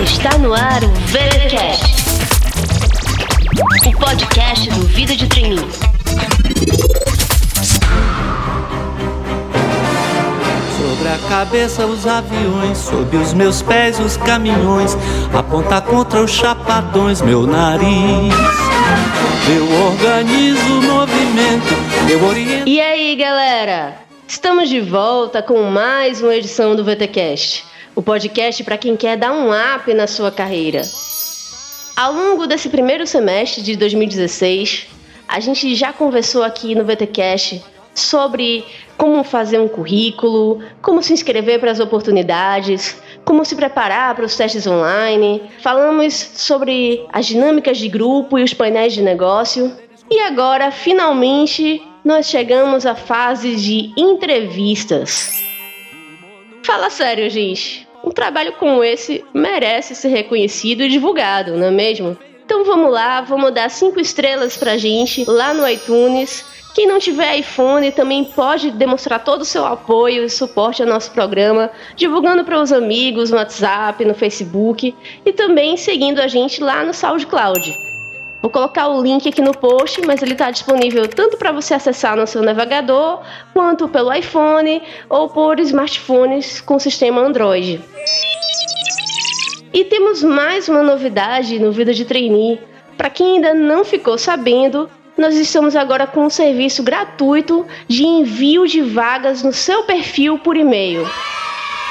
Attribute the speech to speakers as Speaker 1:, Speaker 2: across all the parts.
Speaker 1: Está no ar o VeraCast, o podcast do Vida de Treininho.
Speaker 2: Sobre a cabeça os aviões, sob os meus pés os caminhões, aponta contra os chapadões meu nariz. Eu organizo o movimento, eu oriento.
Speaker 1: E aí, galera? Estamos de volta com mais uma edição do VTcast, o podcast para quem quer dar um up na sua carreira. Ao longo desse primeiro semestre de 2016, a gente já conversou aqui no VTcast sobre como fazer um currículo, como se inscrever para as oportunidades, como se preparar para os testes online. Falamos sobre as dinâmicas de grupo e os painéis de negócio. E agora, finalmente, nós chegamos à fase de entrevistas. Fala sério, gente. Um trabalho como esse merece ser reconhecido e divulgado, não é mesmo? Então vamos lá, vamos dar cinco estrelas pra gente lá no iTunes. Quem não tiver iPhone também pode demonstrar todo o seu apoio e suporte ao nosso programa, divulgando para os amigos no WhatsApp, no Facebook e também seguindo a gente lá no SoundCloud. Vou colocar o link aqui no post, mas ele está disponível tanto para você acessar no seu navegador, quanto pelo iPhone ou por smartphones com sistema Android. E temos mais uma novidade no Vida de Trainee. Para quem ainda não ficou sabendo, nós estamos agora com um serviço gratuito de envio de vagas no seu perfil por e-mail.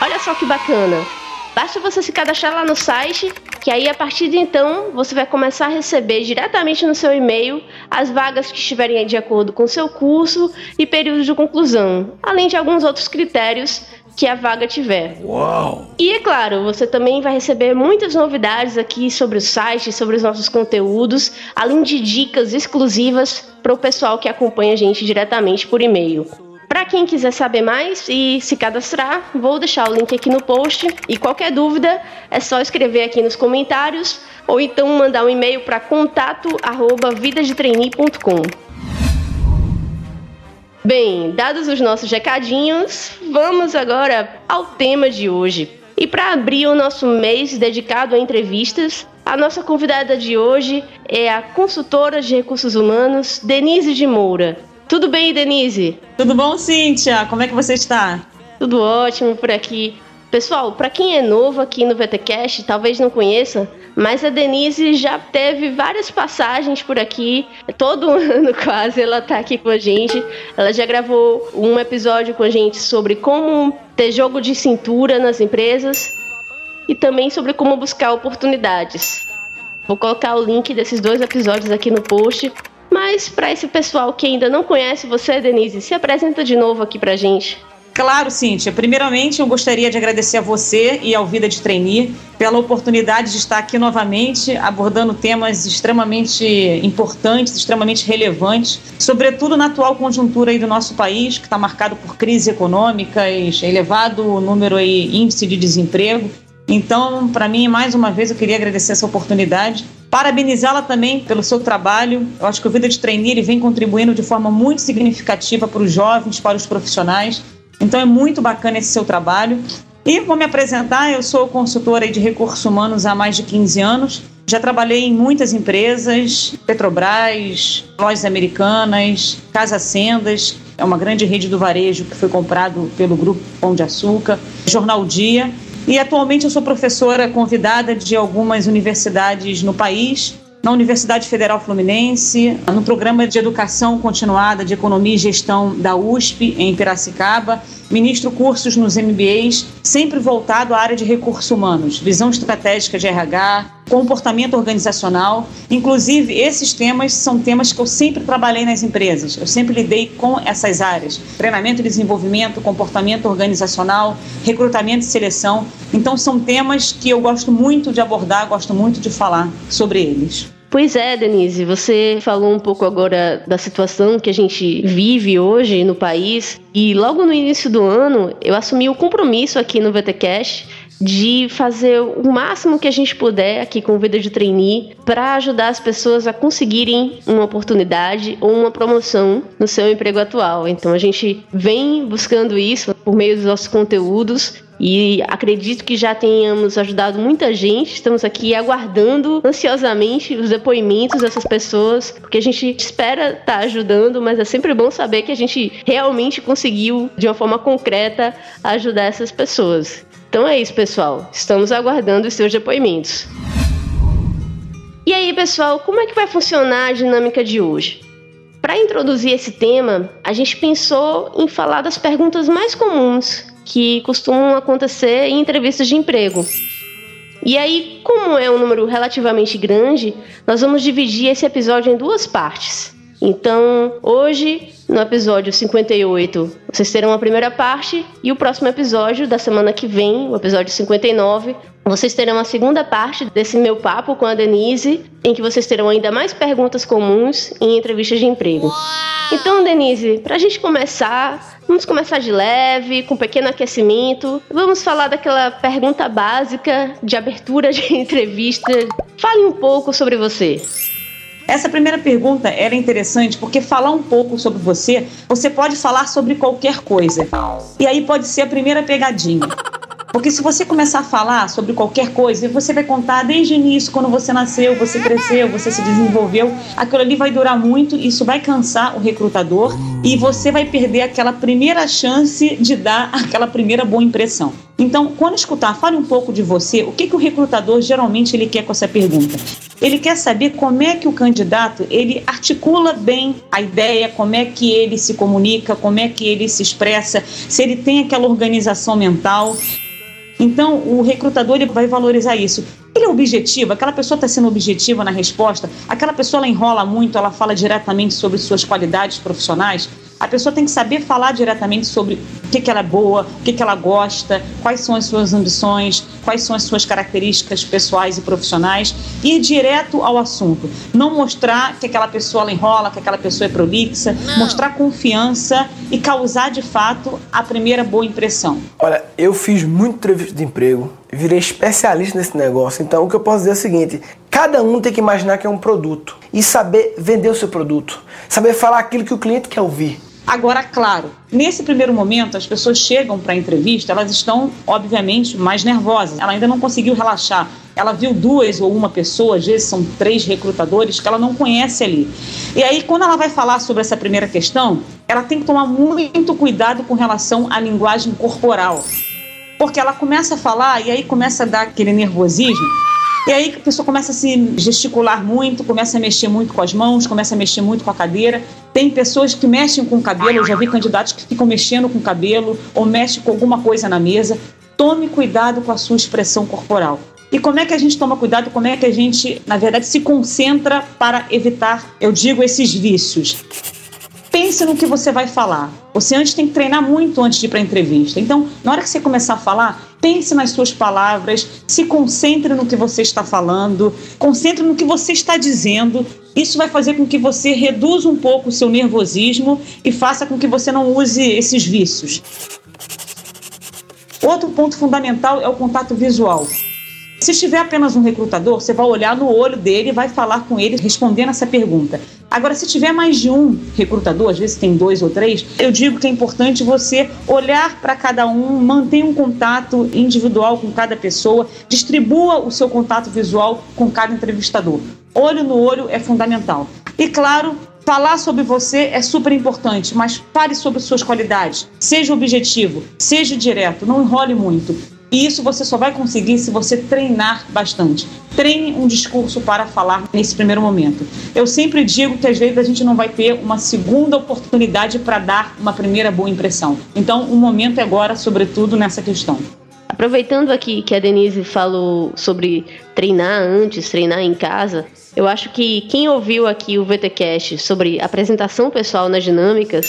Speaker 1: Olha só que bacana! Basta você se cadastrar lá no site, que aí a partir de então você vai começar a receber diretamente no seu e-mail as vagas que estiverem de acordo com seu curso e período de conclusão, além de alguns outros critérios que a vaga tiver.
Speaker 2: Uau!
Speaker 1: E é claro, você também vai receber muitas novidades aqui sobre o site, sobre os nossos conteúdos, além de dicas exclusivas para o pessoal que acompanha a gente diretamente por e-mail. Para quem quiser saber mais e se cadastrar, vou deixar o link aqui no post. E qualquer dúvida é só escrever aqui nos comentários ou então mandar um e-mail para contato@vidadetrainee.com. Bem, dados os nossos recadinhos, vamos agora ao tema de hoje. E para abrir o nosso mês dedicado a entrevistas, a nossa convidada de hoje é a consultora de recursos humanos Denise de Moura. Tudo bem, Denise?
Speaker 3: Tudo bom, Cíntia? Como é que você está?
Speaker 1: Tudo ótimo por aqui. Pessoal, para quem é novo aqui no VTcast, talvez não conheça, mas a Denise já teve várias passagens por aqui. Todo ano quase ela tá aqui com a gente. Ela já gravou um episódio com a gente sobre como ter jogo de cintura nas empresas e também sobre como buscar oportunidades. Vou colocar o link desses dois episódios aqui no post mas para esse pessoal que ainda não conhece você, Denise, se apresenta de novo aqui pra gente.
Speaker 3: Claro, Cíntia. Primeiramente, eu gostaria de agradecer a você e ao Vida de Trainee pela oportunidade de estar aqui novamente abordando temas extremamente importantes, extremamente relevantes, sobretudo na atual conjuntura aí do nosso país, que está marcado por crises econômicas, elevado número aí, índice de desemprego. Então, para mim, mais uma vez, eu queria agradecer essa oportunidade Parabenizá-la também pelo seu trabalho. Eu acho que o Vida de ele vem contribuindo de forma muito significativa para os jovens, para os profissionais. Então é muito bacana esse seu trabalho. E vou me apresentar, eu sou consultora de recursos humanos há mais de 15 anos. Já trabalhei em muitas empresas, Petrobras, lojas americanas, Casa Sendas, é uma grande rede do varejo que foi comprado pelo grupo Pão de Açúcar, Jornal Dia. E atualmente eu sou professora convidada de algumas universidades no país, na Universidade Federal Fluminense, no programa de educação continuada de economia e gestão da USP em Piracicaba. Ministro cursos nos MBAs, sempre voltado à área de recursos humanos, visão estratégica de RH, comportamento organizacional. Inclusive, esses temas são temas que eu sempre trabalhei nas empresas, eu sempre lidei com essas áreas: treinamento e desenvolvimento, comportamento organizacional, recrutamento e seleção. Então, são temas que eu gosto muito de abordar, gosto muito de falar sobre eles.
Speaker 1: Pois é, Denise, você falou um pouco agora da situação que a gente vive hoje no país E logo no início do ano, eu assumi o compromisso aqui no VTCast de fazer o máximo que a gente puder aqui com Vida de Trainee para ajudar as pessoas a conseguirem uma oportunidade ou uma promoção no seu emprego atual. Então a gente vem buscando isso por meio dos nossos conteúdos e acredito que já tenhamos ajudado muita gente. Estamos aqui aguardando ansiosamente os depoimentos dessas pessoas, porque a gente espera estar tá ajudando, mas é sempre bom saber que a gente realmente conseguiu, de uma forma concreta, ajudar essas pessoas. Então é isso, pessoal. Estamos aguardando os seus depoimentos. E aí, pessoal, como é que vai funcionar a dinâmica de hoje? Para introduzir esse tema, a gente pensou em falar das perguntas mais comuns que costumam acontecer em entrevistas de emprego. E aí, como é um número relativamente grande, nós vamos dividir esse episódio em duas partes. Então, hoje, no episódio 58, vocês terão a primeira parte e o próximo episódio da semana que vem, o episódio 59, vocês terão a segunda parte desse meu papo com a Denise, em que vocês terão ainda mais perguntas comuns em entrevistas de emprego. Então, Denise, para a gente começar, vamos começar de leve, com um pequeno aquecimento. Vamos falar daquela pergunta básica de abertura de entrevista. Fale um pouco sobre você.
Speaker 3: Essa primeira pergunta era interessante porque falar um pouco sobre você, você pode falar sobre qualquer coisa. E aí pode ser a primeira pegadinha. Porque se você começar a falar sobre qualquer coisa, você vai contar desde o início, quando você nasceu, você cresceu, você se desenvolveu, aquilo ali vai durar muito, isso vai cansar o recrutador e você vai perder aquela primeira chance de dar aquela primeira boa impressão. Então, quando escutar, fale um pouco de você, o que, que o recrutador geralmente ele quer com essa pergunta? Ele quer saber como é que o candidato ele articula bem a ideia, como é que ele se comunica, como é que ele se expressa, se ele tem aquela organização mental. Então, o recrutador ele vai valorizar isso. Ele é objetivo, aquela pessoa está sendo objetiva na resposta, aquela pessoa ela enrola muito, ela fala diretamente sobre suas qualidades profissionais. A pessoa tem que saber falar diretamente sobre o que, que ela é boa, o que, que ela gosta, quais são as suas ambições, quais são as suas características pessoais e profissionais e ir direto ao assunto. Não mostrar que aquela pessoa ela enrola, que aquela pessoa é prolixa, Não. mostrar confiança e causar de fato a primeira boa impressão.
Speaker 4: Olha, eu fiz muito entrevista de emprego, virei especialista nesse negócio. Então, o que eu posso dizer é o seguinte: cada um tem que imaginar que é um produto e saber vender o seu produto, saber falar aquilo que o cliente quer ouvir.
Speaker 3: Agora, claro, nesse primeiro momento, as pessoas chegam para a entrevista, elas estão, obviamente, mais nervosas. Ela ainda não conseguiu relaxar. Ela viu duas ou uma pessoa, às vezes são três recrutadores, que ela não conhece ali. E aí, quando ela vai falar sobre essa primeira questão, ela tem que tomar muito cuidado com relação à linguagem corporal. Porque ela começa a falar e aí começa a dar aquele nervosismo e aí a pessoa começa a se gesticular muito, começa a mexer muito com as mãos, começa a mexer muito com a cadeira. Tem pessoas que mexem com o cabelo, eu já vi candidatos que ficam mexendo com o cabelo ou mexem com alguma coisa na mesa. Tome cuidado com a sua expressão corporal. E como é que a gente toma cuidado? Como é que a gente, na verdade, se concentra para evitar, eu digo, esses vícios? Pense no que você vai falar. Você antes tem que treinar muito antes de ir para a entrevista. Então, na hora que você começar a falar, pense nas suas palavras, se concentre no que você está falando, concentre no que você está dizendo. Isso vai fazer com que você reduza um pouco o seu nervosismo e faça com que você não use esses vícios. Outro ponto fundamental é o contato visual. Se estiver apenas um recrutador, você vai olhar no olho dele e vai falar com ele respondendo essa pergunta. Agora, se tiver mais de um recrutador, às vezes tem dois ou três, eu digo que é importante você olhar para cada um, manter um contato individual com cada pessoa, distribua o seu contato visual com cada entrevistador. Olho no olho é fundamental. E claro, Falar sobre você é super importante, mas fale sobre suas qualidades. Seja objetivo, seja direto, não enrole muito. E isso você só vai conseguir se você treinar bastante. Treine um discurso para falar nesse primeiro momento. Eu sempre digo que às vezes a gente não vai ter uma segunda oportunidade para dar uma primeira boa impressão. Então, o momento é agora, sobretudo nessa questão.
Speaker 1: Aproveitando aqui que a Denise falou sobre treinar antes, treinar em casa, eu acho que quem ouviu aqui o VTcast sobre apresentação pessoal nas dinâmicas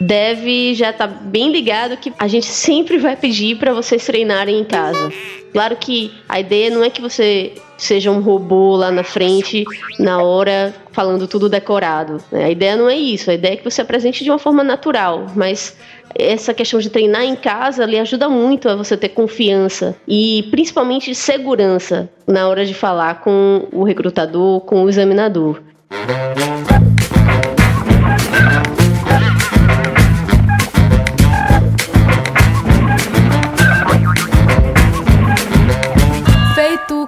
Speaker 1: deve já estar tá bem ligado que a gente sempre vai pedir para vocês treinarem em casa. Claro que a ideia não é que você seja um robô lá na frente, na hora, falando tudo decorado. A ideia não é isso, a ideia é que você apresente de uma forma natural, mas essa questão de treinar em casa lhe ajuda muito a você ter confiança e principalmente segurança na hora de falar com o recrutador, com o examinador.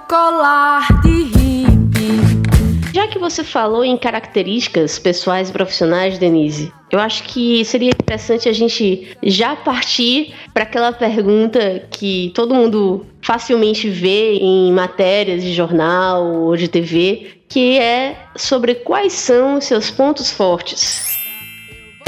Speaker 5: Colar de
Speaker 1: já que você falou em características pessoais e profissionais, Denise, eu acho que seria interessante a gente já partir para aquela pergunta que todo mundo facilmente vê em matérias de jornal ou de TV, que é sobre quais são os seus pontos fortes.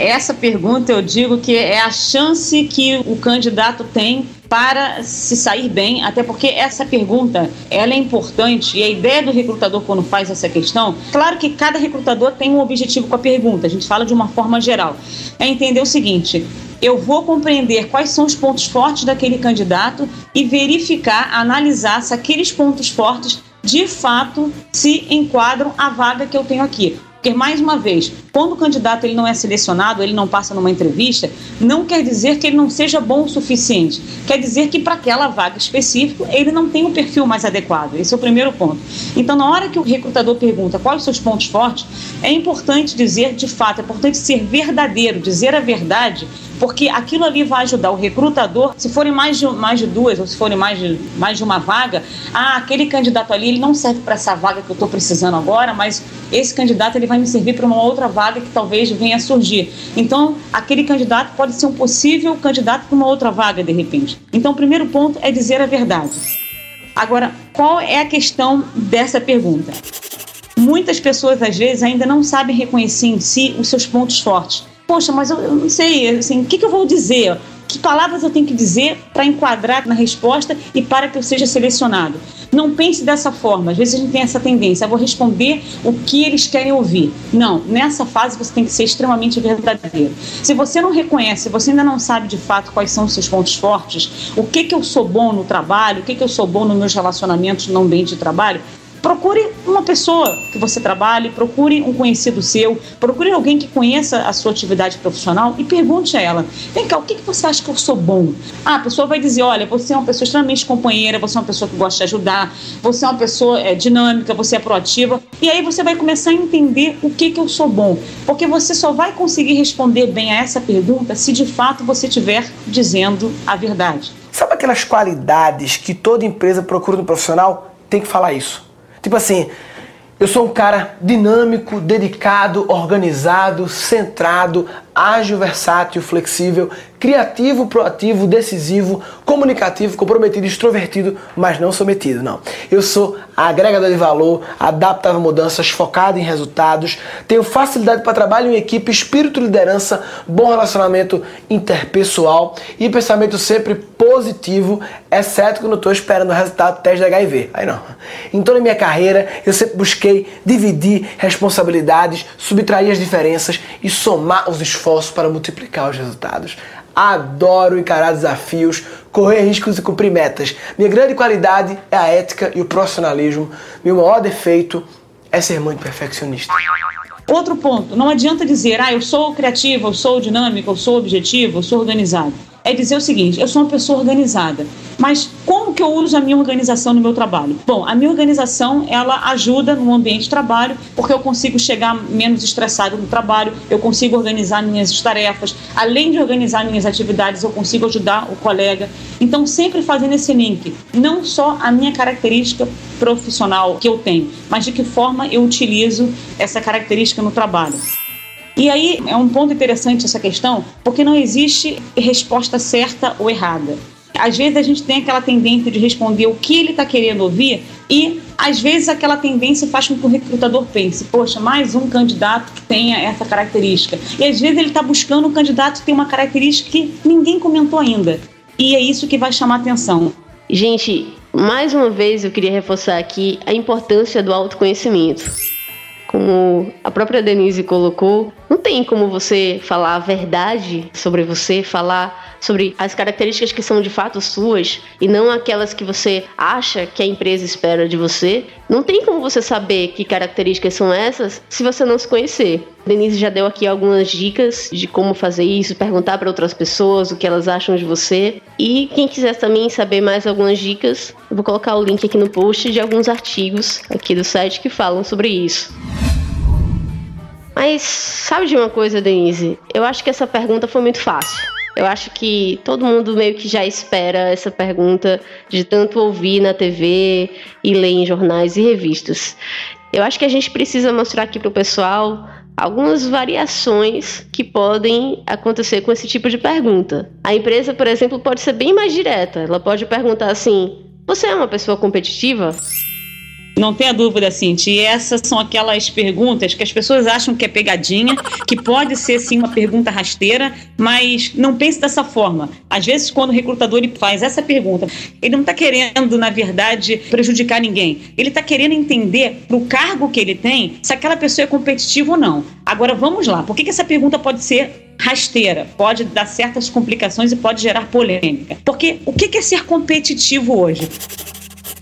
Speaker 3: Essa pergunta eu digo que é a chance que o candidato tem para se sair bem, até porque essa pergunta ela é importante e a ideia do recrutador quando faz essa questão, claro que cada recrutador tem um objetivo com a pergunta, a gente fala de uma forma geral, é entender o seguinte, eu vou compreender quais são os pontos fortes daquele candidato e verificar, analisar se aqueles pontos fortes de fato se enquadram à vaga que eu tenho aqui. Porque, mais uma vez, quando o candidato ele não é selecionado, ele não passa numa entrevista, não quer dizer que ele não seja bom o suficiente. Quer dizer que para aquela vaga específica ele não tem o perfil mais adequado. Esse é o primeiro ponto. Então, na hora que o recrutador pergunta quais os seus pontos fortes, é importante dizer de fato, é importante ser verdadeiro, dizer a verdade porque aquilo ali vai ajudar o recrutador, se forem mais de, mais de duas ou se forem mais de, mais de uma vaga, ah, aquele candidato ali ele não serve para essa vaga que eu estou precisando agora, mas esse candidato ele vai me servir para uma outra vaga que talvez venha a surgir. Então, aquele candidato pode ser um possível candidato para uma outra vaga de repente. Então, o primeiro ponto é dizer a verdade. Agora, qual é a questão dessa pergunta? Muitas pessoas, às vezes, ainda não sabem reconhecer em si os seus pontos fortes poxa, mas eu, eu não sei, assim, o que, que eu vou dizer? Que palavras eu tenho que dizer para enquadrar na resposta e para que eu seja selecionado? Não pense dessa forma. Às vezes a gente tem essa tendência, eu vou responder o que eles querem ouvir. Não, nessa fase você tem que ser extremamente verdadeiro. Se você não reconhece, se você ainda não sabe de fato quais são os seus pontos fortes, o que que eu sou bom no trabalho, o que que eu sou bom nos meus relacionamentos no ambiente de trabalho, procure uma pessoa que você trabalhe, procure um conhecido seu, procure alguém que conheça a sua atividade profissional e pergunte a ela: vem cá, o que, que você acha que eu sou bom? Ah, a pessoa vai dizer: olha, você é uma pessoa extremamente companheira, você é uma pessoa que gosta de ajudar, você é uma pessoa é, dinâmica, você é proativa. E aí você vai começar a entender o que, que eu sou bom. Porque você só vai conseguir responder bem a essa pergunta se de fato você estiver dizendo a verdade.
Speaker 4: Sabe aquelas qualidades que toda empresa procura no profissional? Tem que falar isso. Tipo assim, eu sou um cara dinâmico, dedicado, organizado, centrado, ágil, versátil, flexível, criativo, proativo, decisivo, comunicativo, comprometido, extrovertido, mas não sometido, não. Eu sou agregador de valor, adaptável a mudanças, focado em resultados, tenho facilidade para trabalho em equipe, espírito de liderança, bom relacionamento interpessoal e pensamento sempre positivo, exceto quando estou esperando o resultado do teste de HIV. Aí não. Então, na minha carreira, eu sempre busquei dividir responsabilidades, subtrair as diferenças e somar os esforços esforço para multiplicar os resultados. Adoro encarar desafios, correr riscos e cumprir metas. Minha grande qualidade é a ética e o profissionalismo. Meu maior defeito é ser muito perfeccionista.
Speaker 3: Outro ponto, não adianta dizer, ah, eu sou criativo, eu sou dinâmico, eu sou objetivo, eu sou organizado é dizer o seguinte: eu sou uma pessoa organizada, mas como que eu uso a minha organização no meu trabalho? Bom, a minha organização ela ajuda no ambiente de trabalho porque eu consigo chegar menos estressado no trabalho, eu consigo organizar minhas tarefas, além de organizar minhas atividades, eu consigo ajudar o colega. Então, sempre fazendo esse link, não só a minha característica profissional que eu tenho, mas de que forma eu utilizo essa característica no trabalho. E aí é um ponto interessante essa questão, porque não existe resposta certa ou errada. Às vezes a gente tem aquela tendência de responder o que ele está querendo ouvir e às vezes aquela tendência faz com que o recrutador pense, poxa, mais um candidato que tenha essa característica. E às vezes ele está buscando um candidato que tem uma característica que ninguém comentou ainda. E é isso que vai chamar atenção.
Speaker 1: Gente, mais uma vez eu queria reforçar aqui a importância do autoconhecimento como a própria Denise colocou, não tem como você falar a verdade sobre você, falar sobre as características que são de fato suas e não aquelas que você acha que a empresa espera de você, não tem como você saber que características são essas se você não se conhecer. Denise já deu aqui algumas dicas de como fazer isso, perguntar para outras pessoas o que elas acham de você. E quem quiser também saber mais algumas dicas, eu vou colocar o link aqui no post de alguns artigos aqui do site que falam sobre isso. Mas sabe de uma coisa, Denise? Eu acho que essa pergunta foi muito fácil. Eu acho que todo mundo meio que já espera essa pergunta de tanto ouvir na TV e ler em jornais e revistas. Eu acho que a gente precisa mostrar aqui para o pessoal algumas variações que podem acontecer com esse tipo de pergunta. A empresa, por exemplo, pode ser bem mais direta. Ela pode perguntar assim: Você é uma pessoa competitiva?
Speaker 3: Não tenha dúvida, Cintia. E essas são aquelas perguntas que as pessoas acham que é pegadinha, que pode ser sim uma pergunta rasteira, mas não pense dessa forma. Às vezes, quando o recrutador faz essa pergunta, ele não está querendo, na verdade, prejudicar ninguém. Ele está querendo entender para o cargo que ele tem se aquela pessoa é competitiva ou não. Agora, vamos lá. Por que, que essa pergunta pode ser rasteira, pode dar certas complicações e pode gerar polêmica. Porque o que é ser competitivo hoje?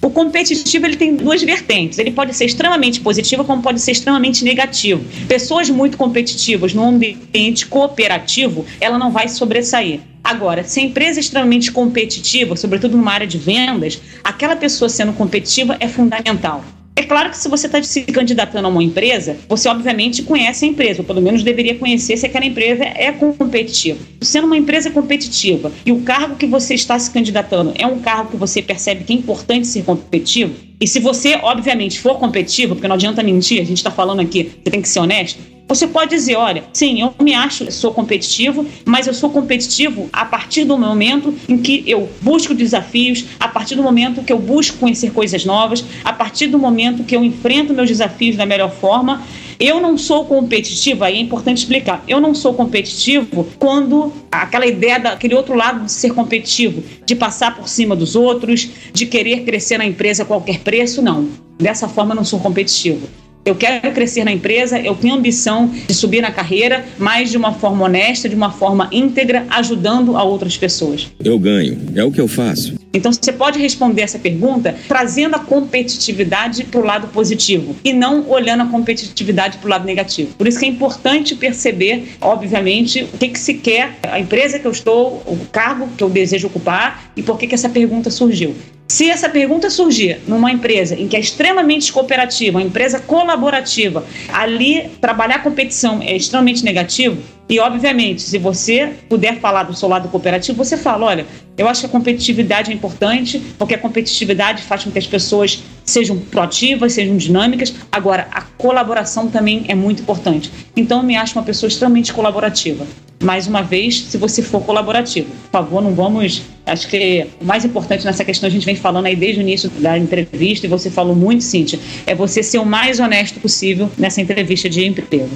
Speaker 3: O competitivo ele tem duas vertentes. Ele pode ser extremamente positivo, como pode ser extremamente negativo. Pessoas muito competitivas num ambiente cooperativo, ela não vai sobressair. Agora, se a empresa é extremamente competitiva, sobretudo numa área de vendas, aquela pessoa sendo competitiva é fundamental. É claro que se você está se candidatando a uma empresa, você obviamente conhece a empresa, ou pelo menos deveria conhecer se aquela empresa é competitiva. Sendo uma empresa competitiva e o cargo que você está se candidatando é um cargo que você percebe que é importante ser competitivo, e se você, obviamente, for competitivo, porque não adianta mentir, a gente está falando aqui, você tem que ser honesto, você pode dizer, olha, sim, eu me acho, sou competitivo, mas eu sou competitivo a partir do momento em que eu busco desafios, a partir do momento que eu busco conhecer coisas novas, a partir do momento que eu enfrento meus desafios da melhor forma. Eu não sou competitivo, aí é importante explicar. Eu não sou competitivo quando aquela ideia daquele outro lado de ser competitivo, de passar por cima dos outros, de querer crescer na empresa a qualquer preço, não. Dessa forma eu não sou competitivo. Eu quero crescer na empresa, eu tenho ambição de subir na carreira, mas de uma forma honesta, de uma forma íntegra, ajudando a outras pessoas.
Speaker 6: Eu ganho, é o que eu faço.
Speaker 3: Então você pode responder essa pergunta trazendo a competitividade para o lado positivo e não olhando a competitividade para o lado negativo. Por isso que é importante perceber, obviamente, o que, que se quer, a empresa que eu estou, o cargo que eu desejo ocupar e por que, que essa pergunta surgiu. Se essa pergunta surgir numa empresa em que é extremamente cooperativa, uma empresa colaborativa, ali trabalhar competição é extremamente negativo, e, obviamente, se você puder falar do seu lado cooperativo, você fala: olha, eu acho que a competitividade é importante, porque a competitividade faz com que as pessoas sejam proativas, sejam dinâmicas. Agora, a colaboração também é muito importante. Então, eu me acho uma pessoa extremamente colaborativa. Mais uma vez, se você for colaborativo, por favor, não vamos. Acho que o mais importante nessa questão, a gente vem falando aí desde o início da entrevista, e você falou muito, Cíntia, é você ser o mais honesto possível nessa entrevista de emprego.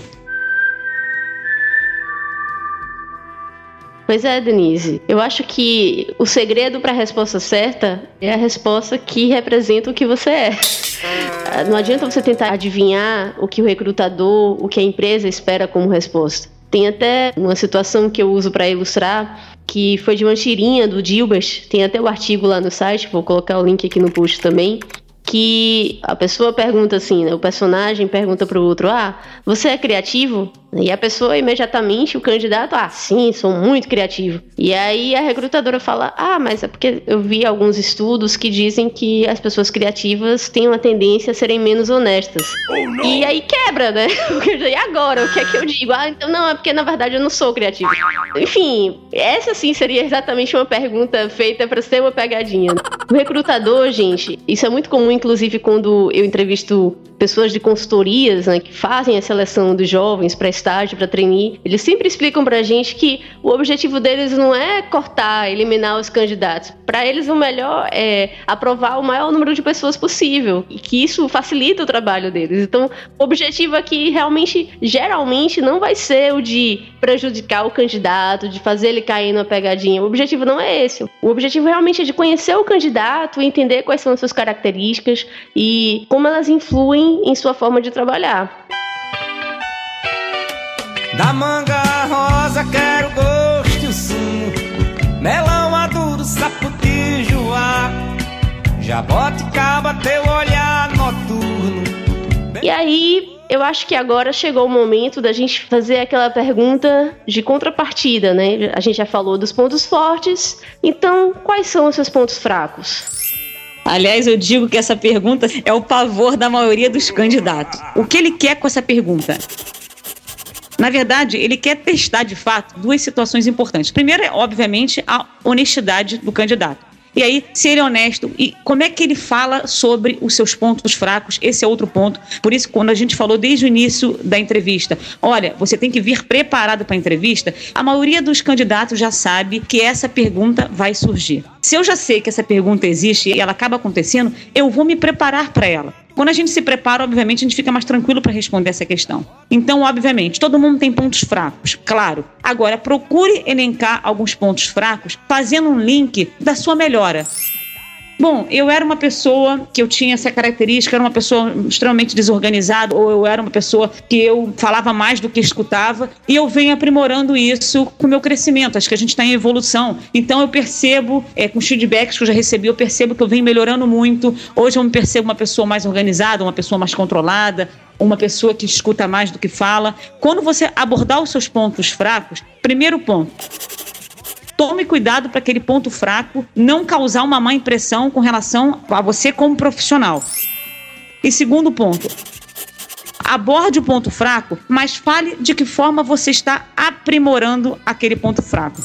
Speaker 1: Pois é, Denise. Eu acho que o segredo para a resposta certa é a resposta que representa o que você é. Não adianta você tentar adivinhar o que o recrutador, o que a empresa espera como resposta. Tem até uma situação que eu uso para ilustrar, que foi de uma tirinha do Dilbert. Tem até o artigo lá no site, vou colocar o link aqui no post também que a pessoa pergunta assim, né? O personagem pergunta pro outro: "Ah, você é criativo?" E a pessoa imediatamente, o candidato, ah, sim, sou muito criativo. E aí a recrutadora fala, ah, mas é porque eu vi alguns estudos que dizem que as pessoas criativas têm uma tendência a serem menos honestas. Oh, e aí quebra, né? e agora? O que é que eu digo? Ah, então não, é porque na verdade eu não sou criativo. Enfim, essa sim seria exatamente uma pergunta feita para ser uma pegadinha. O recrutador, gente, isso é muito comum, inclusive, quando eu entrevisto pessoas de consultorias né, que fazem a seleção dos jovens para estágio, para trainee, eles sempre explicam para a gente que o objetivo deles não é cortar, eliminar os candidatos. Para eles, o melhor é aprovar o maior número de pessoas possível e que isso facilita o trabalho deles. Então, o objetivo aqui realmente, geralmente, não vai ser o de prejudicar o candidato, de fazer ele cair numa pegadinha. O objetivo não é esse. O objetivo realmente é de conhecer o candidato, entender quais são as suas características e como elas influem em sua forma de trabalhar.
Speaker 2: Da manga rosa quero gosto e o sumo melão maduro, jaboticaba, teu olhar noturno.
Speaker 1: E aí, eu acho que agora chegou o momento da gente fazer aquela pergunta de contrapartida, né? A gente já falou dos pontos fortes, então quais são os seus pontos fracos?
Speaker 3: Aliás, eu digo que essa pergunta é o pavor da maioria dos candidatos. O que ele quer com essa pergunta? Na verdade, ele quer testar de fato duas situações importantes. Primeiro é, obviamente, a honestidade do candidato. E aí, se ele é honesto, e como é que ele fala sobre os seus pontos fracos? Esse é outro ponto. Por isso, quando a gente falou desde o início da entrevista, olha, você tem que vir preparado para a entrevista, a maioria dos candidatos já sabe que essa pergunta vai surgir. Se eu já sei que essa pergunta existe e ela acaba acontecendo, eu vou me preparar para ela. Quando a gente se prepara, obviamente, a gente fica mais tranquilo para responder essa questão. Então, obviamente, todo mundo tem pontos fracos, claro. Agora, procure elencar alguns pontos fracos fazendo um link da sua melhora. Bom, eu era uma pessoa que eu tinha essa característica, era uma pessoa extremamente desorganizada, ou eu era uma pessoa que eu falava mais do que escutava, e eu venho aprimorando isso com o meu crescimento. Acho que a gente está em evolução. Então eu percebo, é, com os feedbacks que eu já recebi, eu percebo que eu venho melhorando muito. Hoje eu me percebo uma pessoa mais organizada, uma pessoa mais controlada, uma pessoa que escuta mais do que fala. Quando você abordar os seus pontos fracos, primeiro ponto tome cuidado para aquele ponto fraco não causar uma má impressão com relação a você como profissional. E segundo ponto, aborde o ponto fraco, mas fale de que forma você está aprimorando aquele ponto fraco.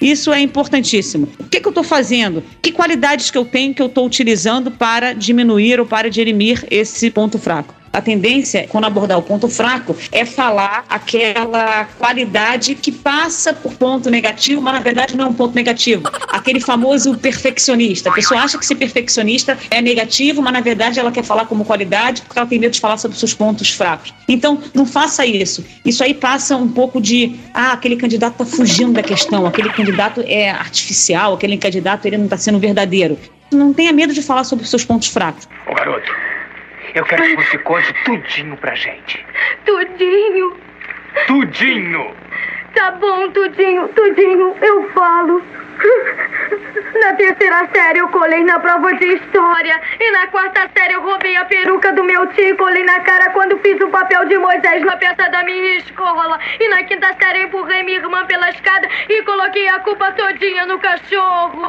Speaker 3: Isso é importantíssimo. O que, que eu estou fazendo? Que qualidades que eu tenho que eu estou utilizando para diminuir ou para dirimir esse ponto fraco? A tendência, quando abordar o ponto fraco, é falar aquela qualidade que passa por ponto negativo, mas na verdade não é um ponto negativo. Aquele famoso perfeccionista. A pessoa acha que ser perfeccionista é negativo, mas na verdade ela quer falar como qualidade porque ela tem medo de falar sobre seus pontos fracos. Então, não faça isso. Isso aí passa um pouco de, ah, aquele candidato está fugindo da questão, aquele candidato é artificial, aquele candidato ele não está sendo verdadeiro. Não tenha medo de falar sobre seus pontos fracos.
Speaker 7: Ô, garoto, eu quero que você conte tudinho pra gente.
Speaker 8: Tudinho?
Speaker 7: Tudinho!
Speaker 8: Tá bom, tudinho, tudinho, eu falo. Na terceira série eu colei na prova de história. E na quarta série eu roubei a peruca do meu tio e colei na cara quando fiz o papel de Moisés na peça da minha escola. E na quinta série eu empurrei minha irmã pela escada e coloquei a culpa todinha no cachorro.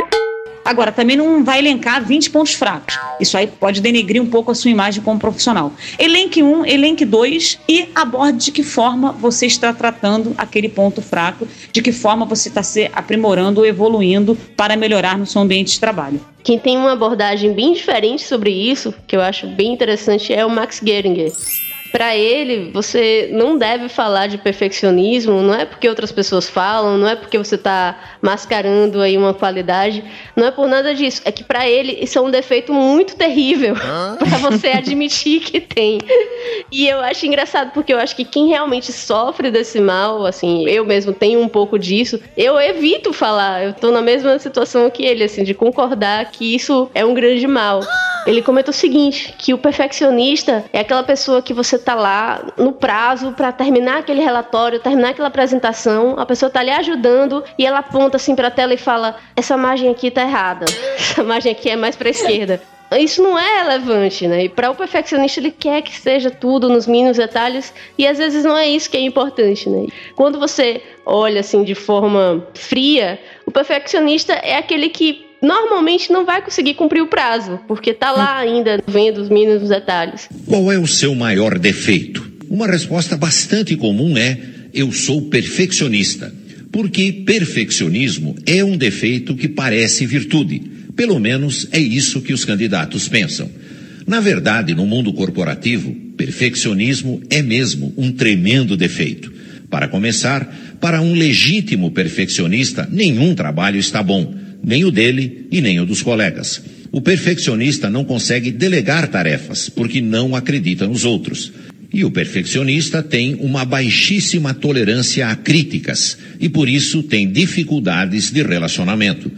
Speaker 3: Agora, também não vai elencar 20 pontos fracos. Isso aí pode denegrir um pouco a sua imagem como profissional. Elenque um, elenque dois e aborde de que forma você está tratando aquele ponto fraco, de que forma você está se aprimorando ou evoluindo para melhorar no seu ambiente de trabalho.
Speaker 1: Quem tem uma abordagem bem diferente sobre isso, que eu acho bem interessante, é o Max Geringer para ele, você não deve falar de perfeccionismo, não é porque outras pessoas falam, não é porque você está mascarando aí uma qualidade, não é por nada disso. É que para ele isso é um defeito muito terrível para você admitir que tem. E eu acho engraçado porque eu acho que quem realmente sofre desse mal, assim, eu mesmo tenho um pouco disso, eu evito falar. Eu tô na mesma situação que ele, assim, de concordar que isso é um grande mal. Ele comenta o seguinte, que o perfeccionista é aquela pessoa que você tá lá no prazo para terminar aquele relatório, terminar aquela apresentação, a pessoa tá lhe ajudando e ela aponta assim para a tela e fala: "Essa margem aqui tá errada. Essa margem aqui é mais para esquerda". Isso não é relevante, né? E para o perfeccionista ele quer que seja tudo nos mínimos detalhes e às vezes não é isso que é importante, né? Quando você olha assim de forma fria, o perfeccionista é aquele que normalmente não vai conseguir cumprir o prazo, porque está lá ainda vendo os mínimos detalhes.
Speaker 6: Qual é o seu maior defeito? Uma resposta bastante comum é: eu sou perfeccionista. Porque perfeccionismo é um defeito que parece virtude. Pelo menos é isso que os candidatos pensam. Na verdade, no mundo corporativo, perfeccionismo é mesmo um tremendo defeito. Para começar, para um legítimo perfeccionista, nenhum trabalho está bom nem o dele e nem o dos colegas. O perfeccionista não consegue delegar tarefas porque não acredita nos outros. E o perfeccionista tem uma baixíssima tolerância a críticas e por isso tem dificuldades de relacionamento.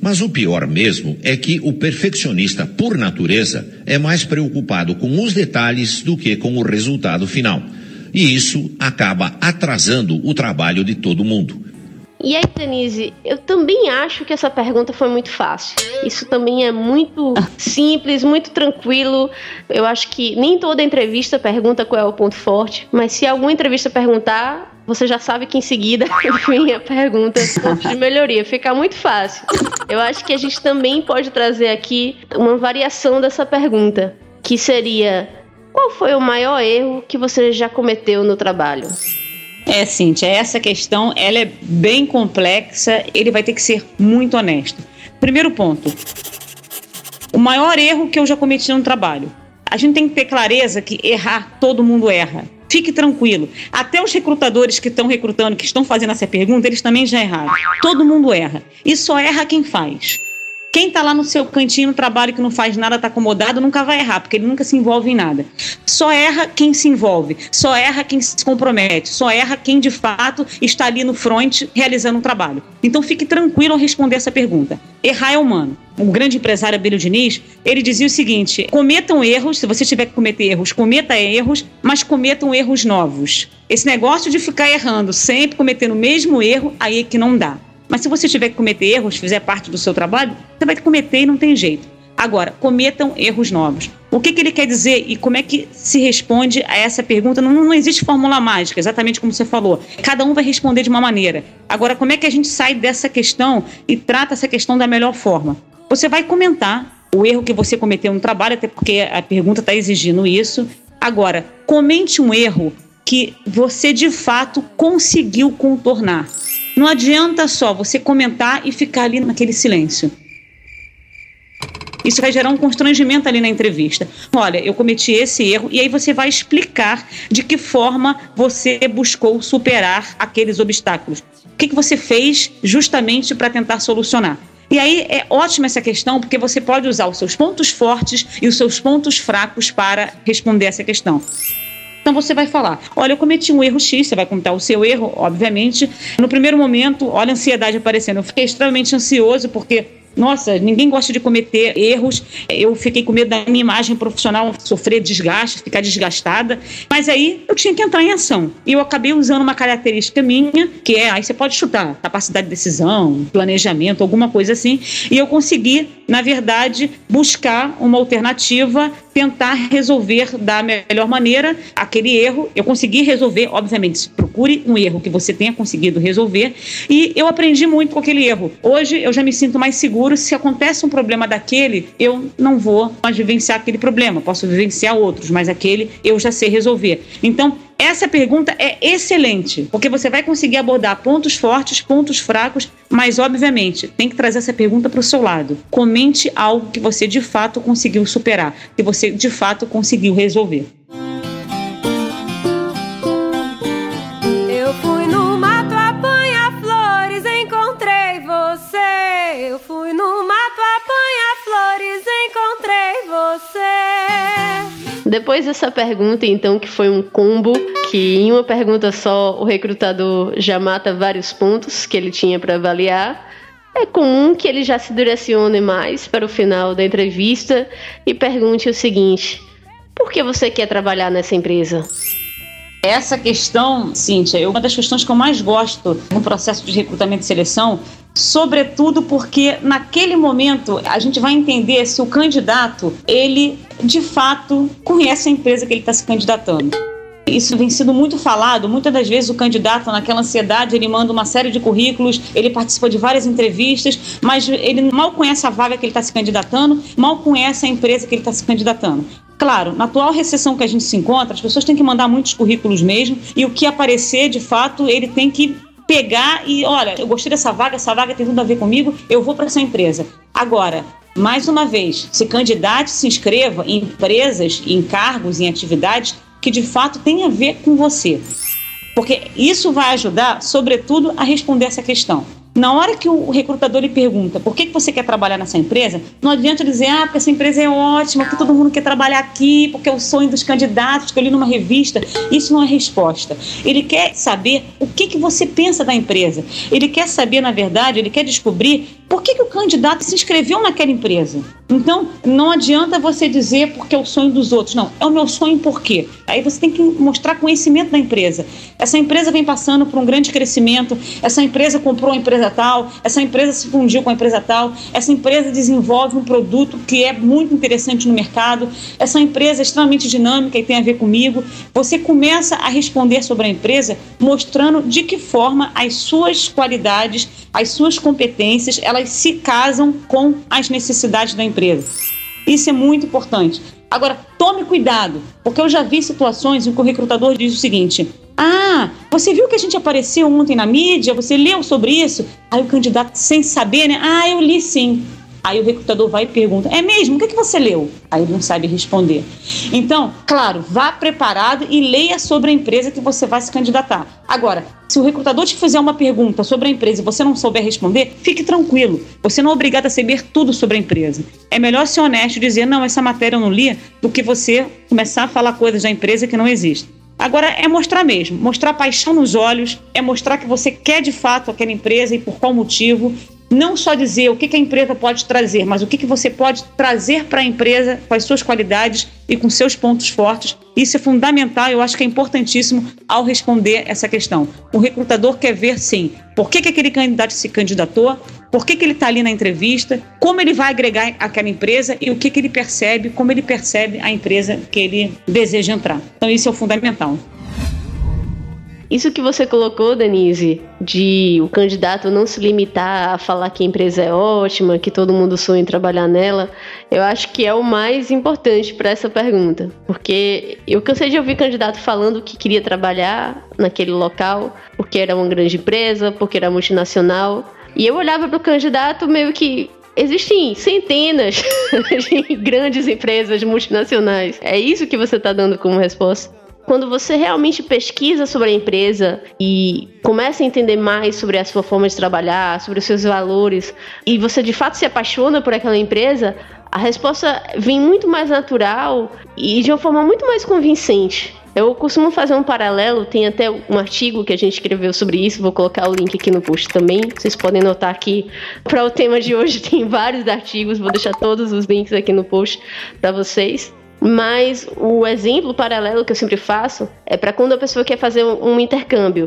Speaker 6: Mas o pior mesmo é que o perfeccionista, por natureza, é mais preocupado com os detalhes do que com o resultado final. E isso acaba atrasando o trabalho de todo mundo.
Speaker 1: E aí, Denise, eu também acho que essa pergunta foi muito fácil. Isso também é muito simples, muito tranquilo. Eu acho que nem toda entrevista pergunta qual é o ponto forte, mas se alguma entrevista perguntar, você já sabe que em seguida vem a pergunta de melhoria. Fica muito fácil. Eu acho que a gente também pode trazer aqui uma variação dessa pergunta, que seria: qual foi o maior erro que você já cometeu no trabalho?
Speaker 3: É, Cíntia, essa questão ela é bem complexa, ele vai ter que ser muito honesto. Primeiro ponto, o maior erro que eu já cometi no trabalho. A gente tem que ter clareza que errar, todo mundo erra. Fique tranquilo. Até os recrutadores que estão recrutando, que estão fazendo essa pergunta, eles também já erraram. Todo mundo erra. E só erra quem faz. Quem está lá no seu cantinho no trabalho que não faz nada, está acomodado, nunca vai errar, porque ele nunca se envolve em nada. Só erra quem se envolve, só erra quem se compromete, só erra quem de fato está ali no front realizando um trabalho. Então fique tranquilo ao responder essa pergunta. Errar é humano. O grande empresário Abelio Diniz, ele dizia o seguinte: cometam erros, se você tiver que cometer erros, cometa erros, mas cometam erros novos. Esse negócio de ficar errando, sempre cometendo o mesmo erro, aí é que não dá. Mas se você tiver que cometer erros, fizer parte do seu trabalho, você vai cometer e não tem jeito. Agora, cometam erros novos. O que, que ele quer dizer e como é que se responde a essa pergunta? Não, não existe fórmula mágica, exatamente como você falou. Cada um vai responder de uma maneira. Agora, como é que a gente sai dessa questão e trata essa questão da melhor forma? Você vai comentar o erro que você cometeu no trabalho, até porque a pergunta está exigindo isso. Agora, comente um erro que você de fato conseguiu contornar. Não adianta só você comentar e ficar ali naquele silêncio. Isso vai gerar um constrangimento ali na entrevista. Olha, eu cometi esse erro, e aí você vai explicar de que forma você buscou superar aqueles obstáculos. O que, que você fez justamente para tentar solucionar. E aí é ótima essa questão, porque você pode usar os seus pontos fortes e os seus pontos fracos para responder essa questão. Então você vai falar: olha, eu cometi um erro X, você vai contar o seu erro, obviamente. No primeiro momento, olha a ansiedade aparecendo. Eu fiquei extremamente ansioso porque nossa, ninguém gosta de cometer erros. Eu fiquei com medo da minha imagem profissional sofrer desgaste, ficar desgastada. Mas aí eu tinha que entrar em ação. E eu acabei usando uma característica minha, que é, aí você pode chutar, capacidade de decisão, planejamento, alguma coisa assim. E eu consegui, na verdade, buscar uma alternativa, tentar resolver da melhor maneira aquele erro. Eu consegui resolver, obviamente, procure um erro que você tenha conseguido resolver. E eu aprendi muito com aquele erro. Hoje eu já me sinto mais seguro se acontece um problema daquele, eu não vou mais vivenciar aquele problema. Posso vivenciar outros, mas aquele eu já sei resolver. Então, essa pergunta é excelente, porque você vai conseguir abordar pontos fortes, pontos fracos, mas obviamente tem que trazer essa pergunta para o seu lado. Comente algo que você de fato conseguiu superar, que você de fato conseguiu resolver.
Speaker 1: Depois dessa pergunta, então, que foi um combo, que em uma pergunta só o recrutador já mata vários pontos que ele tinha para avaliar. É comum que ele já se direcione mais para o final da entrevista e pergunte o seguinte: por que você quer trabalhar nessa empresa?
Speaker 3: Essa questão, Cíntia, é uma das questões que eu mais gosto no processo de recrutamento e seleção, sobretudo porque naquele momento a gente vai entender se o candidato ele de fato conhece a empresa que ele está se candidatando. Isso vem sendo muito falado. Muitas das vezes o candidato, naquela ansiedade, ele manda uma série de currículos, ele participa de várias entrevistas, mas ele mal conhece a vaga que ele está se candidatando, mal conhece a empresa que ele está se candidatando. Claro, na atual recessão que a gente se encontra, as pessoas têm que mandar muitos currículos mesmo, e o que aparecer, de fato, ele tem que pegar e, olha, eu gostei dessa vaga, essa vaga tem tudo a ver comigo, eu vou para essa empresa. Agora, mais uma vez, se candidate, se inscreva em empresas, em cargos, em atividades que de fato têm a ver com você. Porque isso vai ajudar, sobretudo, a responder essa questão. Na hora que o recrutador lhe pergunta por que, que você quer trabalhar nessa empresa, não adianta dizer, ah, porque essa empresa é ótima, que todo mundo quer trabalhar aqui, porque é o sonho dos candidatos que eu li numa revista. Isso não é resposta. Ele quer saber o que, que você pensa da empresa. Ele quer saber, na verdade, ele quer descobrir por que, que o candidato se inscreveu naquela empresa. Então, não adianta você dizer porque é o sonho dos outros. Não, é o meu sonho por quê? Aí você tem que mostrar conhecimento da empresa. Essa empresa vem passando por um grande crescimento, essa empresa comprou uma empresa tal, essa empresa se fundiu com a empresa tal, essa empresa desenvolve um produto que é muito interessante no mercado, essa empresa é extremamente dinâmica e tem a ver comigo. Você começa a responder sobre a empresa mostrando de que forma as suas qualidades, as suas competências, elas se casam com as necessidades da empresa. Isso é muito importante. Agora, tome cuidado, porque eu já vi situações em que o recrutador diz o seguinte: Ah, você viu que a gente apareceu ontem na mídia? Você leu sobre isso? Aí o candidato, sem saber, né? Ah, eu li sim. Aí o recrutador vai e pergunta: É mesmo? O que, é que você leu? Aí ele não sabe responder. Então, claro, vá preparado e leia sobre a empresa que você vai se candidatar. Agora, se o recrutador te fizer uma pergunta sobre a empresa e você não souber responder, fique tranquilo. Você não é obrigado a saber tudo sobre a empresa. É melhor ser honesto e dizer: Não, essa matéria eu não li, do que você começar a falar coisas da empresa que não existem. Agora é mostrar mesmo, mostrar paixão nos olhos, é mostrar que você quer de fato aquela empresa e por qual motivo, não só dizer o que, a empresa pode trazer, mas o que, você pode trazer para a empresa com as suas qualidades e com seus pontos fortes. Isso é fundamental, eu acho que é importantíssimo ao responder essa questão. O recrutador quer ver, sim, por que, que aquele candidato se candidatou, por que, que ele está ali na entrevista, como ele vai agregar aquela empresa e o que, que ele percebe, como ele percebe a empresa que ele deseja entrar. Então, isso é o fundamental.
Speaker 1: Isso que você colocou, Denise, de o candidato não se limitar a falar que a empresa é ótima, que todo mundo sonha em trabalhar nela, eu acho que é o mais importante para essa pergunta. Porque eu cansei de ouvir candidato falando que queria trabalhar naquele local porque era uma grande empresa, porque era multinacional. E eu olhava para o candidato meio que existem centenas de grandes empresas multinacionais. É isso que você está dando como resposta? Quando você realmente pesquisa sobre a empresa e começa a entender mais sobre a sua forma de trabalhar, sobre os seus valores, e você de fato se apaixona por aquela empresa, a resposta vem muito mais natural e de uma forma muito mais convincente. Eu costumo fazer um paralelo, tem até um artigo que a gente escreveu sobre isso, vou colocar o link aqui no post também. Vocês podem notar que para o tema de hoje tem vários artigos, vou deixar todos os links aqui no post para vocês. Mas o exemplo paralelo que eu sempre faço é para quando a pessoa quer fazer um intercâmbio.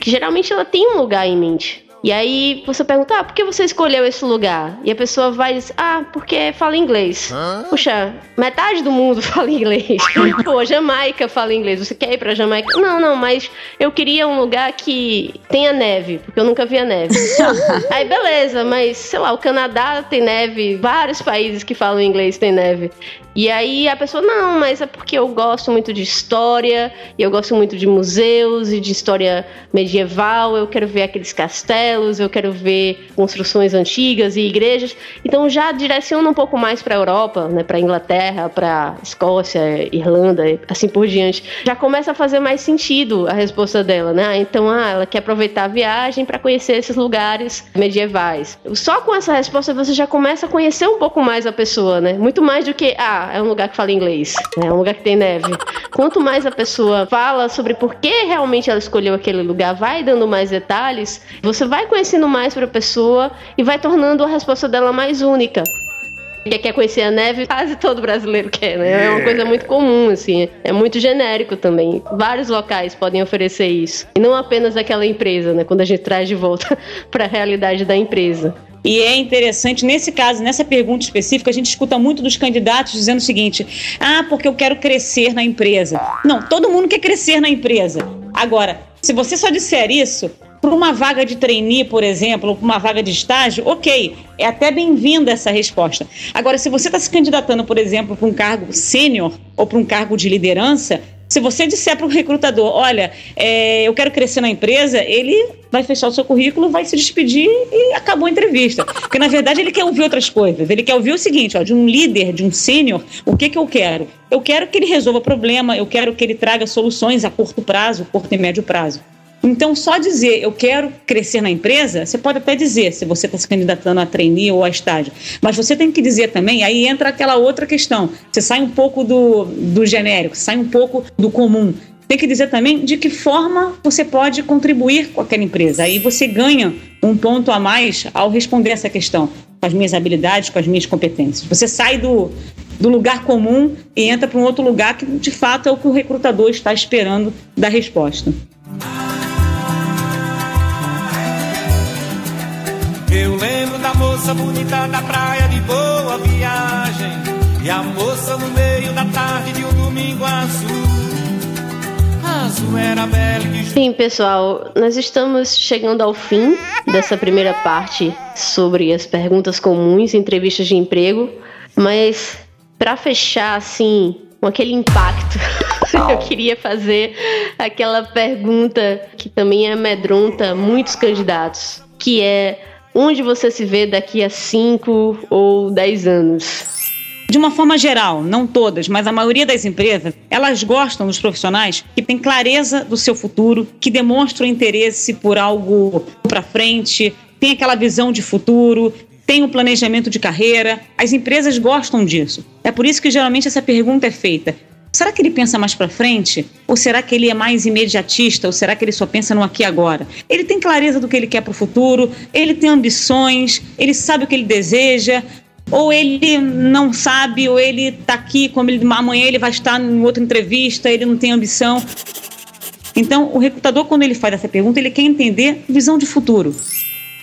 Speaker 1: Que geralmente ela tem um lugar em mente. E aí você pergunta, ah, por que você escolheu esse lugar? E a pessoa vai dizer, ah, porque fala inglês. Hã? Puxa, metade do mundo fala inglês. Pô, Jamaica fala inglês. Você quer ir pra Jamaica? Não, não, mas eu queria um lugar que tenha neve, porque eu nunca vi a neve. aí beleza, mas sei lá, o Canadá tem neve, vários países que falam inglês tem neve. E aí a pessoa, não, mas é porque eu gosto muito de história, e eu gosto muito de museus e de história medieval, eu quero ver aqueles castelos, eu quero ver construções antigas e igrejas. Então já direciona um pouco mais para a Europa, né, para Inglaterra, para Escócia, Irlanda, assim por diante. Já começa a fazer mais sentido a resposta dela, né? Então, ah, ela quer aproveitar a viagem para conhecer esses lugares medievais. Só com essa resposta você já começa a conhecer um pouco mais a pessoa, né? Muito mais do que, ah, é um lugar que fala inglês, né? é um lugar que tem neve. Quanto mais a pessoa fala sobre por que realmente ela escolheu aquele lugar, vai dando mais detalhes, você vai conhecendo mais para a pessoa e vai tornando a resposta dela mais única que quer conhecer a neve, quase todo brasileiro quer, né? É uma coisa muito comum, assim. É muito genérico também. Vários locais podem oferecer isso. E não apenas aquela empresa, né? Quando a gente traz de volta para a realidade da empresa.
Speaker 3: E é interessante, nesse caso, nessa pergunta específica, a gente escuta muito dos candidatos dizendo o seguinte: ah, porque eu quero crescer na empresa. Não, todo mundo quer crescer na empresa. Agora, se você só disser isso, para uma vaga de trainee, por exemplo, ou para uma vaga de estágio, ok, é até bem-vinda essa resposta. Agora, se você está se candidatando, por exemplo, para um cargo sênior ou para um cargo de liderança, se você disser para o recrutador, olha, é, eu quero crescer na empresa, ele vai fechar o seu currículo, vai se despedir e acabou a entrevista. Porque, na verdade, ele quer ouvir outras coisas. Ele quer ouvir o seguinte, ó, de um líder, de um sênior, o que, que eu quero? Eu quero que ele resolva problema, eu quero que ele traga soluções a curto prazo, curto e médio prazo. Então, só dizer eu quero crescer na empresa, você pode até dizer se você está se candidatando a trainee ou a estágio. Mas você tem que dizer também, aí entra aquela outra questão. Você sai um pouco do, do genérico, sai um pouco do comum. Tem que dizer também de que forma você pode contribuir com aquela empresa. Aí você ganha um ponto a mais ao responder essa questão, com as minhas habilidades, com as minhas competências. Você sai do, do lugar comum e entra para um outro lugar que de fato é o que o recrutador está esperando da resposta.
Speaker 2: Moça bonita da praia de boa viagem. E a moça no meio da tarde de um domingo azul. Azul era bela e
Speaker 1: Sim, pessoal, nós estamos chegando ao fim dessa primeira parte sobre as perguntas comuns em entrevistas de emprego, mas para fechar assim, com aquele impacto, eu queria fazer aquela pergunta que também amedronta muitos candidatos, que é onde você se vê daqui a 5 ou 10 anos?
Speaker 3: De uma forma geral, não todas, mas a maioria das empresas, elas gostam dos profissionais que têm clareza do seu futuro, que demonstram interesse por algo para frente, tem aquela visão de futuro, tem um planejamento de carreira. As empresas gostam disso. É por isso que geralmente essa pergunta é feita. Será que ele pensa mais para frente? Ou será que ele é mais imediatista? Ou será que ele só pensa no aqui e agora? Ele tem clareza do que ele quer para o futuro? Ele tem ambições? Ele sabe o que ele deseja? Ou ele não sabe, ou ele está aqui, como ele, amanhã ele vai estar em outra entrevista, ele não tem ambição. Então, o recrutador, quando ele faz essa pergunta, ele quer entender visão de futuro.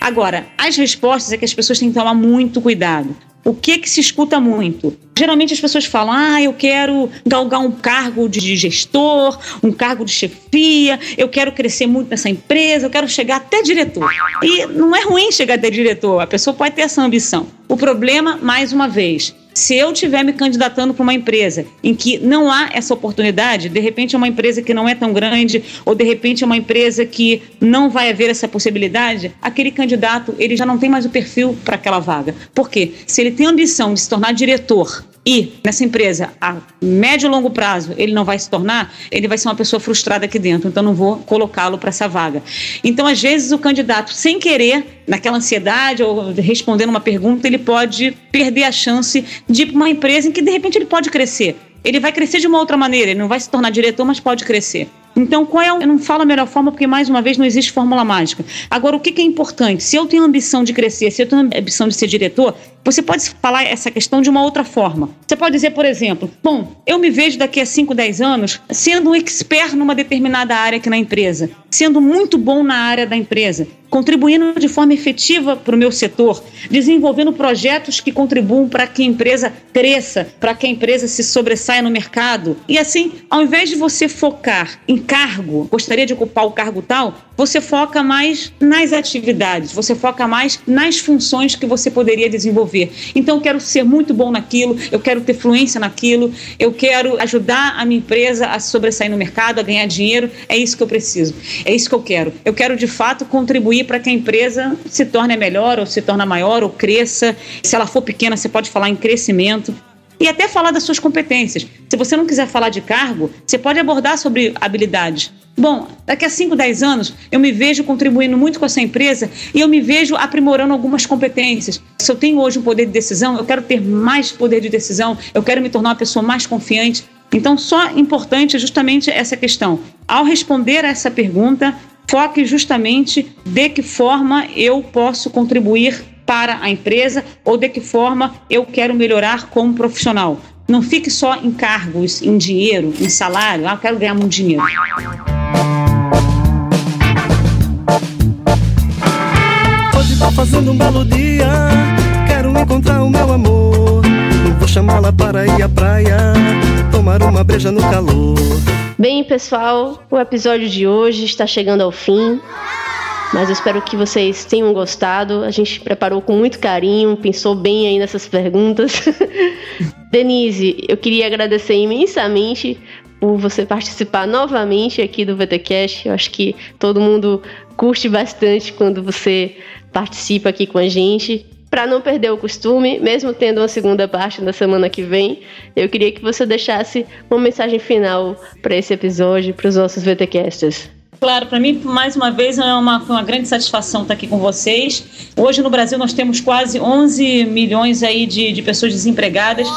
Speaker 3: Agora, as respostas é que as pessoas têm que tomar muito cuidado. O que que se escuta muito? Geralmente as pessoas falam: "Ah, eu quero galgar um cargo de gestor, um cargo de chefia, eu quero crescer muito nessa empresa, eu quero chegar até diretor". E não é ruim chegar até diretor, a pessoa pode ter essa ambição. O problema, mais uma vez, se eu estiver me candidatando para uma empresa em que não há essa oportunidade, de repente é uma empresa que não é tão grande, ou de repente é uma empresa que não vai haver essa possibilidade, aquele candidato ele já não tem mais o perfil para aquela vaga. Por quê? Se ele tem a ambição de se tornar diretor e nessa empresa a médio e longo prazo ele não vai se tornar, ele vai ser uma pessoa frustrada aqui dentro, então não vou colocá-lo para essa vaga. Então, às vezes, o candidato, sem querer, naquela ansiedade ou respondendo uma pergunta, ele pode perder a chance de ir para uma empresa em que de repente ele pode crescer. Ele vai crescer de uma outra maneira, ele não vai se tornar diretor, mas pode crescer. Então, qual é o... Eu não falo a melhor forma porque, mais uma vez, não existe fórmula mágica. Agora, o que, que é importante? Se eu tenho ambição de crescer, se eu tenho ambição de ser diretor, você pode falar essa questão de uma outra forma. Você pode dizer, por exemplo, bom, eu me vejo daqui a 5, 10 anos sendo um expert numa determinada área aqui na empresa, sendo muito bom na área da empresa, contribuindo de forma efetiva para o meu setor, desenvolvendo projetos que contribuam para que a empresa cresça, para que a empresa se sobressaia no mercado. E assim, ao invés de você focar em cargo, gostaria de ocupar o cargo tal, você foca mais nas atividades, você foca mais nas funções que você poderia desenvolver. Então, eu quero ser muito bom naquilo, eu quero ter fluência naquilo, eu quero ajudar a minha empresa a sobressair no mercado, a ganhar dinheiro. É isso que eu preciso, é isso que eu quero. Eu quero, de fato, contribuir para que a empresa se torne melhor, ou se torne maior, ou cresça. Se ela for pequena, você pode falar em crescimento e até falar das suas competências. Se você não quiser falar de cargo, você pode abordar sobre habilidades. Bom, daqui a 5, 10 anos, eu me vejo contribuindo muito com essa empresa e eu me vejo aprimorando algumas competências. Se eu tenho hoje um poder de decisão, eu quero ter mais poder de decisão, eu quero me tornar uma pessoa mais confiante. Então, só importante é justamente essa questão. Ao responder a essa pergunta, foque justamente de que forma eu posso contribuir para a empresa ou de que forma eu quero melhorar como profissional. Não fique só em cargos, em dinheiro, em salário. Ah, eu quero ganhar muito dinheiro.
Speaker 2: Hoje tá fazendo um belo dia, quero encontrar o meu amor. Chamá-la para ir à praia, tomar uma breja no calor.
Speaker 1: Bem, pessoal, o episódio de hoje está chegando ao fim. Mas eu espero que vocês tenham gostado. A gente preparou com muito carinho, pensou bem aí nessas perguntas. Denise, eu queria agradecer imensamente por você participar novamente aqui do VTCast. Eu acho que todo mundo curte bastante quando você participa aqui com a gente. Para não perder o costume, mesmo tendo uma segunda parte na semana que vem, eu queria que você deixasse uma mensagem final para esse episódio, para os nossos VTCasters.
Speaker 3: Claro, para mim, mais uma vez, é uma, uma grande satisfação estar aqui com vocês. Hoje no Brasil nós temos quase 11 milhões aí de, de pessoas desempregadas.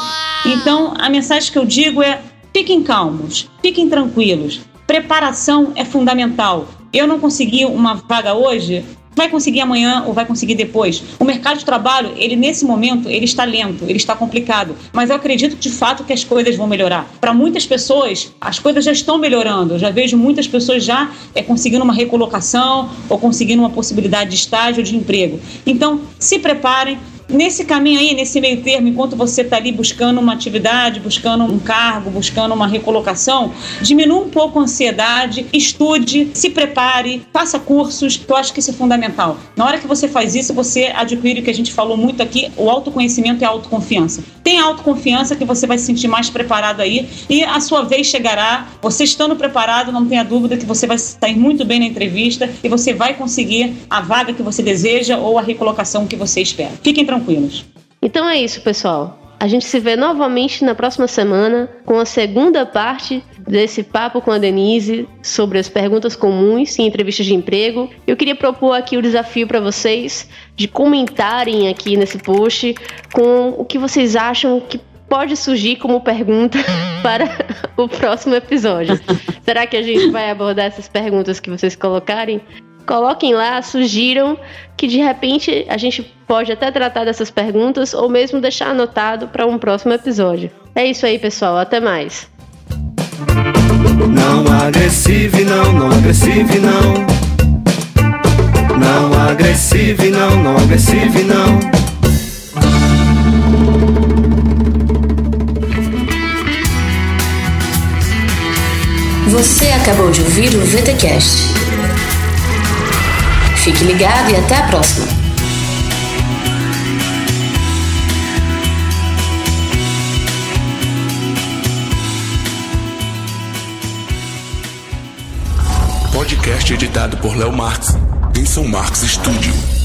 Speaker 3: Então, a mensagem que eu digo é: fiquem calmos, fiquem tranquilos. Preparação é fundamental. Eu não consegui uma vaga hoje, vai conseguir amanhã ou vai conseguir depois. O mercado de trabalho, ele nesse momento, ele está lento, ele está complicado, mas eu acredito de fato que as coisas vão melhorar. Para muitas pessoas, as coisas já estão melhorando. Eu já vejo muitas pessoas já é, conseguindo uma recolocação ou conseguindo uma possibilidade de estágio de emprego. Então, se preparem, Nesse caminho aí, nesse meio termo, enquanto você está ali buscando uma atividade, buscando um cargo, buscando uma recolocação, diminua um pouco a ansiedade, estude, se prepare, faça cursos, que eu acho que isso é fundamental. Na hora que você faz isso, você adquire o que a gente falou muito aqui, o autoconhecimento e a autoconfiança. Tem autoconfiança que você vai se sentir mais preparado aí e a sua vez chegará. Você estando preparado, não tenha dúvida que você vai sair muito bem na entrevista e você vai conseguir a vaga que você deseja ou a recolocação que você espera. Fiquem tranquilos tranquilos.
Speaker 1: Então é isso, pessoal. A gente se vê novamente na próxima semana com a segunda parte desse papo com a Denise sobre as perguntas comuns em entrevistas de emprego. Eu queria propor aqui o desafio para vocês de comentarem aqui nesse post com o que vocês acham que pode surgir como pergunta para o próximo episódio. Será que a gente vai abordar essas perguntas que vocês colocarem? Coloquem lá, sugiram que de repente a gente pode até tratar dessas perguntas ou mesmo deixar anotado para um próximo episódio. É isso aí, pessoal. Até mais.
Speaker 2: Não agressive, não, não agressive, não. Não agressive, não, não agressive, não.
Speaker 9: Você acabou de ouvir o VTCast. Fique ligado e até a próxima.
Speaker 10: Podcast editado por Léo Marx, em São Marcos Studio.